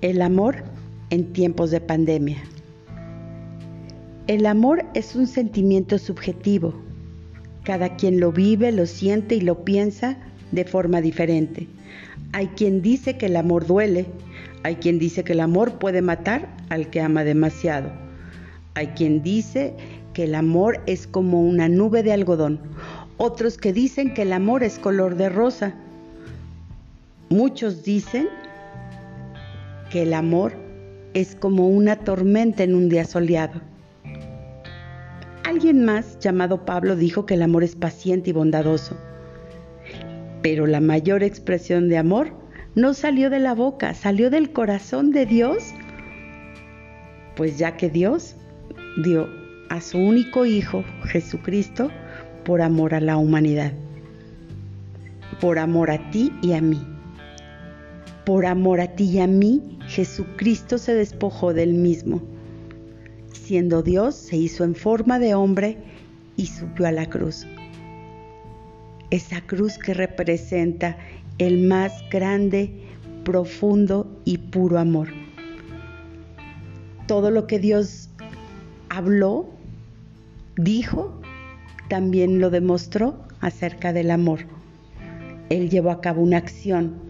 El amor en tiempos de pandemia. El amor es un sentimiento subjetivo. Cada quien lo vive, lo siente y lo piensa de forma diferente. Hay quien dice que el amor duele, hay quien dice que el amor puede matar al que ama demasiado. Hay quien dice que el amor es como una nube de algodón, otros que dicen que el amor es color de rosa. Muchos dicen que el amor es como una tormenta en un día soleado. Alguien más llamado Pablo dijo que el amor es paciente y bondadoso. Pero la mayor expresión de amor no salió de la boca, salió del corazón de Dios. Pues ya que Dios dio a su único Hijo, Jesucristo, por amor a la humanidad, por amor a ti y a mí. Por amor a ti y a mí, Jesucristo se despojó del mismo. Siendo Dios, se hizo en forma de hombre y subió a la cruz. Esa cruz que representa el más grande, profundo y puro amor. Todo lo que Dios habló, dijo, también lo demostró acerca del amor. Él llevó a cabo una acción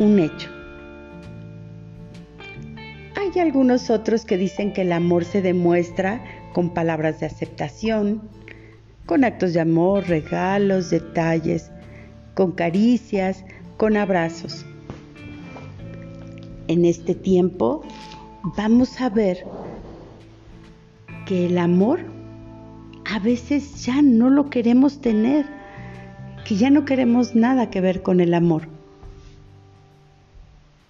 un hecho. Hay algunos otros que dicen que el amor se demuestra con palabras de aceptación, con actos de amor, regalos, detalles, con caricias, con abrazos. En este tiempo vamos a ver que el amor a veces ya no lo queremos tener, que ya no queremos nada que ver con el amor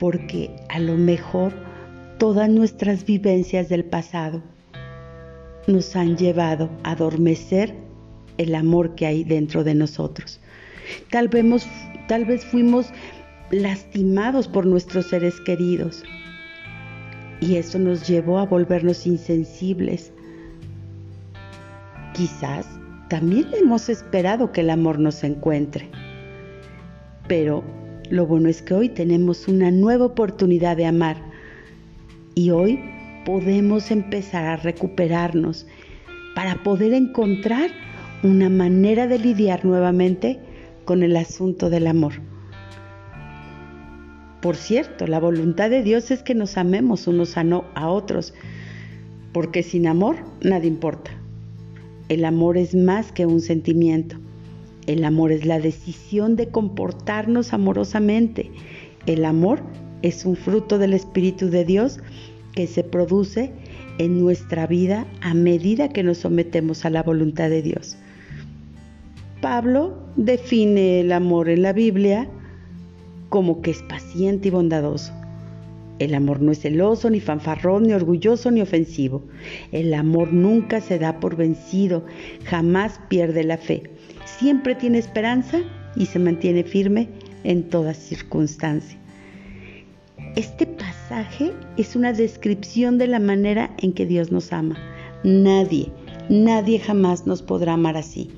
porque a lo mejor todas nuestras vivencias del pasado nos han llevado a adormecer el amor que hay dentro de nosotros. Tal vez, fuimos lastimados por nuestros seres queridos y eso nos llevó a volvernos insensibles. Quizás también hemos esperado que el amor nos encuentre, pero lo bueno es que hoy tenemos una nueva oportunidad de amar y hoy podemos empezar a recuperarnos para poder encontrar una manera de lidiar nuevamente con el asunto del amor. Por cierto, la voluntad de Dios es que nos amemos unos a, a otros, porque sin amor nada importa. El amor es más que un sentimiento. El amor es la decisión de comportarnos amorosamente. El amor es un fruto del Espíritu de Dios que se produce en nuestra vida a medida que nos sometemos a la voluntad de Dios. Pablo define el amor en la Biblia como que es paciente y bondadoso. El amor no es celoso, ni fanfarrón, ni orgulloso, ni ofensivo. El amor nunca se da por vencido, jamás pierde la fe siempre tiene esperanza y se mantiene firme en toda circunstancia. Este pasaje es una descripción de la manera en que Dios nos ama. Nadie, nadie jamás nos podrá amar así.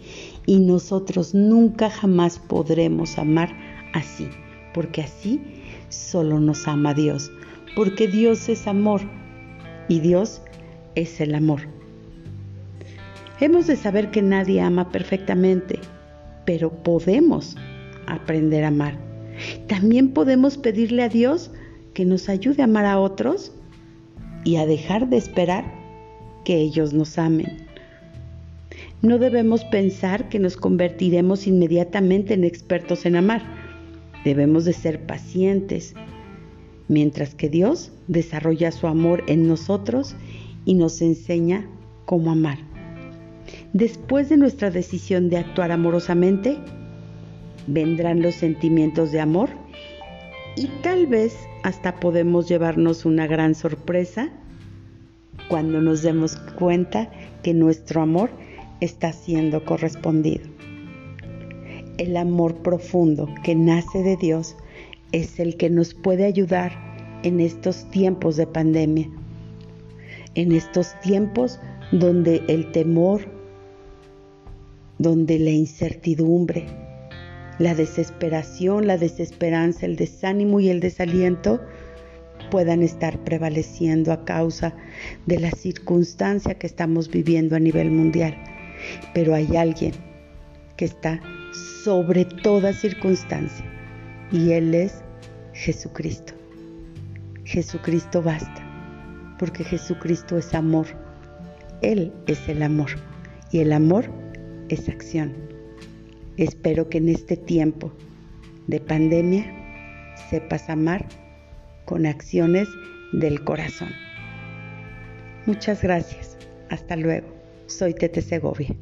Y nosotros nunca jamás podremos amar así, porque así solo nos ama Dios, porque Dios es amor y Dios es el amor. Hemos de saber que nadie ama perfectamente, pero podemos aprender a amar. También podemos pedirle a Dios que nos ayude a amar a otros y a dejar de esperar que ellos nos amen. No debemos pensar que nos convertiremos inmediatamente en expertos en amar. Debemos de ser pacientes, mientras que Dios desarrolla su amor en nosotros y nos enseña cómo amar. Después de nuestra decisión de actuar amorosamente, vendrán los sentimientos de amor y tal vez hasta podemos llevarnos una gran sorpresa cuando nos demos cuenta que nuestro amor está siendo correspondido. El amor profundo que nace de Dios es el que nos puede ayudar en estos tiempos de pandemia, en estos tiempos donde el temor, donde la incertidumbre, la desesperación, la desesperanza, el desánimo y el desaliento puedan estar prevaleciendo a causa de la circunstancia que estamos viviendo a nivel mundial. Pero hay alguien que está sobre toda circunstancia y Él es Jesucristo. Jesucristo basta, porque Jesucristo es amor. Él es el amor y el amor es acción. Espero que en este tiempo de pandemia sepas amar con acciones del corazón. Muchas gracias. Hasta luego. Soy Tete Segovia.